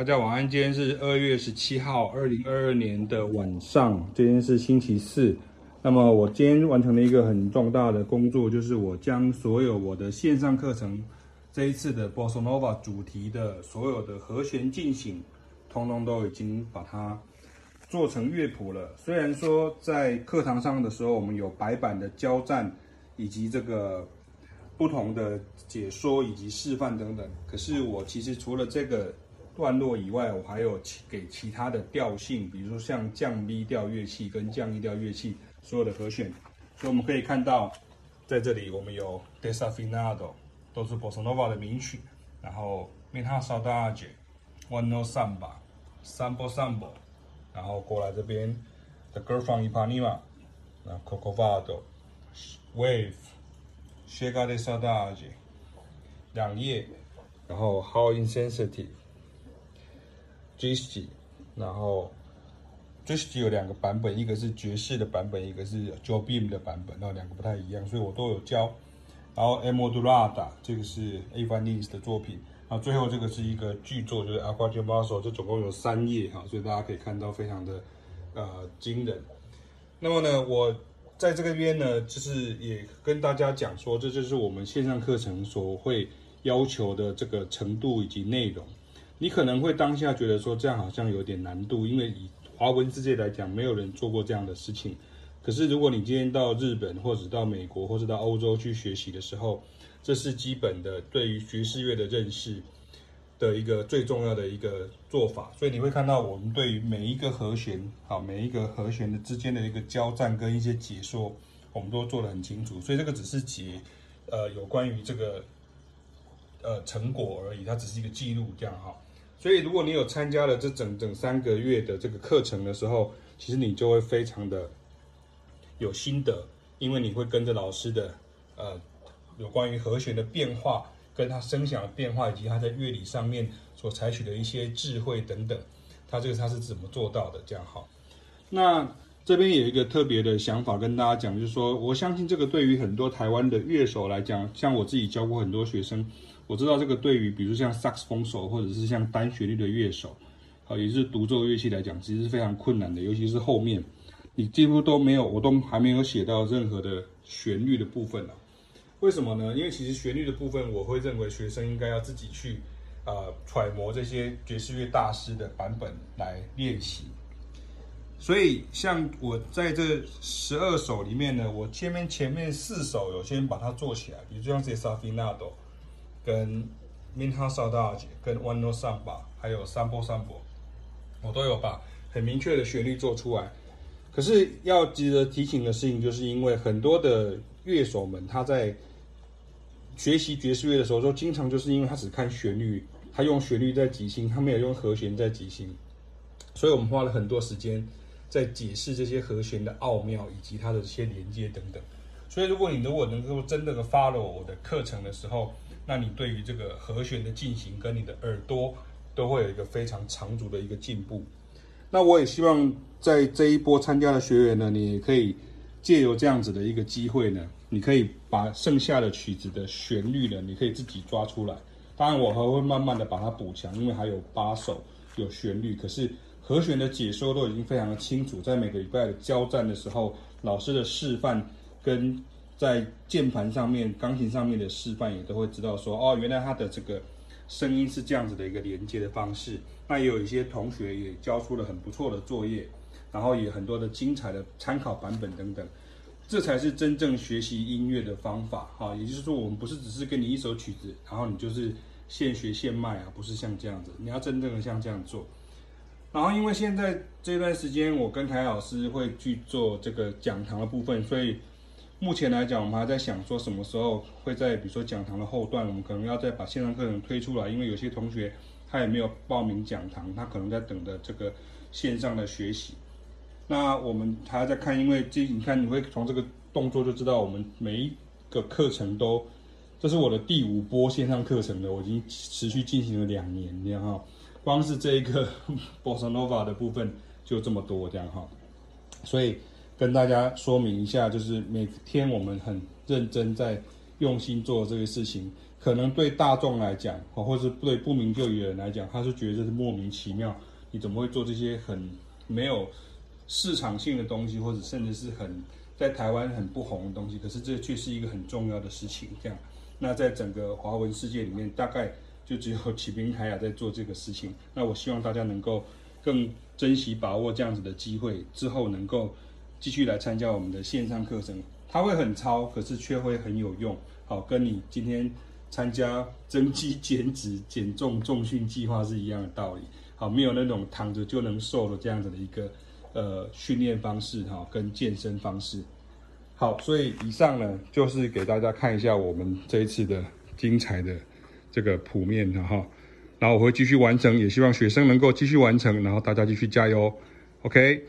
大家晚安，今天是二月十七号，二零二二年的晚上，今天是星期四。那么我今天完成了一个很重大的工作，就是我将所有我的线上课程这一次的 Bossa Nova 主题的所有的和弦进行，通通都已经把它做成乐谱了。虽然说在课堂上的时候，我们有白板的交战，以及这个不同的解说以及示范等等，可是我其实除了这个。段落以外，我还有其给其他的调性，比如说像降 B 调乐器跟降 E 调乐器所有的和弦，所以我们可以看到，在这里我们有 Desafinado，都是 Bossa Nova 的名曲，然后 Minha Saudade，One Note Samba，Samba Samba，然后过来这边 The Girl from Ipanema，那 Coco Vado，Wave，Chega de Saudade，两页，然后 How Insensitive。Triste 然后 Triste 有两个版本，一个是爵士的版本，一个是 Jobim 的版本，然后两个不太一样，所以我都有教。然后 E Modulata 这个是 Ivan Lins 的作品，然后最后这个是一个剧作，就是 Acqua di Marzo，这总共有三页哈，所以大家可以看到非常的呃惊人。那么呢，我在这个边呢，就是也跟大家讲说，这就是我们线上课程所会要求的这个程度以及内容。你可能会当下觉得说，这样好像有点难度，因为以华文世界来讲，没有人做过这样的事情。可是如果你今天到日本，或者到美国，或者到欧洲去学习的时候，这是基本的对于爵士乐的认识的一个最重要的一个做法。所以你会看到我们对于每一个和弦，好，每一个和弦的之间的一个交战跟一些解说，我们都做得很清楚。所以这个只是解，呃，有关于这个呃成果而已，它只是一个记录，这样哈。所以，如果你有参加了这整整三个月的这个课程的时候，其实你就会非常的有心得，因为你会跟着老师的呃有关于和弦的变化，跟他声响的变化，以及他在乐理上面所采取的一些智慧等等，他这个他是怎么做到的？这样好。那这边有一个特别的想法跟大家讲，就是说，我相信这个对于很多台湾的乐手来讲，像我自己教过很多学生。我知道这个对于比如像萨克斯风手或者是像单旋律的乐手，好，也是独奏乐器来讲，其实是非常困难的，尤其是后面，你几乎都没有，我都还没有写到任何的旋律的部分了。为什么呢？因为其实旋律的部分，我会认为学生应该要自己去呃揣摩这些爵士乐大师的版本来练习。所以像我在这十二首里面呢，我前面前面四首有先把它做起来，比如像这些 Desafinado 跟 Minha Saudade 跟 One No Samba 还有 Samba Samba 我都有把很明确的旋律做出来。可是要值得提醒的事情，就是因为很多的乐手们他在学习爵士乐的时候，都经常就是因为他只看旋律，他用旋律在即兴，他没有用和弦在即兴，所以我们花了很多时间在解释这些和弦的奥妙以及它的一些连接等等。所以如果你如果能够真正的 follow 我的课程的时候，那你对于这个和弦的进行跟你的耳朵都会有一个非常长足的一个进步。那我也希望在这一波参加的学员呢，你也可以借由这样子的一个机会呢，你可以把剩下的曲子的旋律呢，你可以自己抓出来。当然，我还会慢慢的把它补强，因为还有八首有旋律，可是和弦的解说都已经非常的清楚。在每个礼拜的交战的时候，老师的示范跟。在键盘上面、钢琴上面的示范也都会知道说，哦，原来它的这个声音是这样子的一个连接的方式。那也有一些同学也交出了很不错的作业，然后也很多的精彩的参考版本等等。这才是真正学习音乐的方法哈。也就是说，我们不是只是给你一首曲子，然后你就是现学现卖啊，不是像这样子。你要真正的像这样做。然后因为现在这段时间，我跟凯老师会去做这个讲堂的部分，所以。目前来讲，我们还在想说什么时候会在，比如说讲堂的后段，我们可能要再把线上课程推出来，因为有些同学他也没有报名讲堂，他可能在等着这个线上的学习。那我们还要再看，因为这你看你会从这个动作就知道，我们每一个课程都，这是我的第五波线上课程了，我已经持续进行了两年这样哈，光是这一个 Bossa Nova 的部分就这么多这样哈，所以。跟大家说明一下，就是每天我们很认真在用心做这个事情，可能对大众来讲，或者是对不明就里的人来讲，他是觉得这是莫名其妙，你怎么会做这些很没有市场性的东西，或者甚至是很在台湾很不红的东西？可是这却是一个很重要的事情。这样，那在整个华文世界里面，大概就只有启明台雅在做这个事情。那我希望大家能够更珍惜把握这样子的机会，之后能够继续来参加我们的线上课程。它会很糙，可是却会很有用。好，跟你今天参加增肌减脂减重重训计划是一样的道理。好，没有那种躺着就能瘦的这样子的一个呃训练方式哈，跟健身方式。好，所以以上呢就是给大家看一下我们这一次的精彩的这个谱面的哈。然后我会继续完成，也希望学生能够继续完成，然后大家继续加油。OK。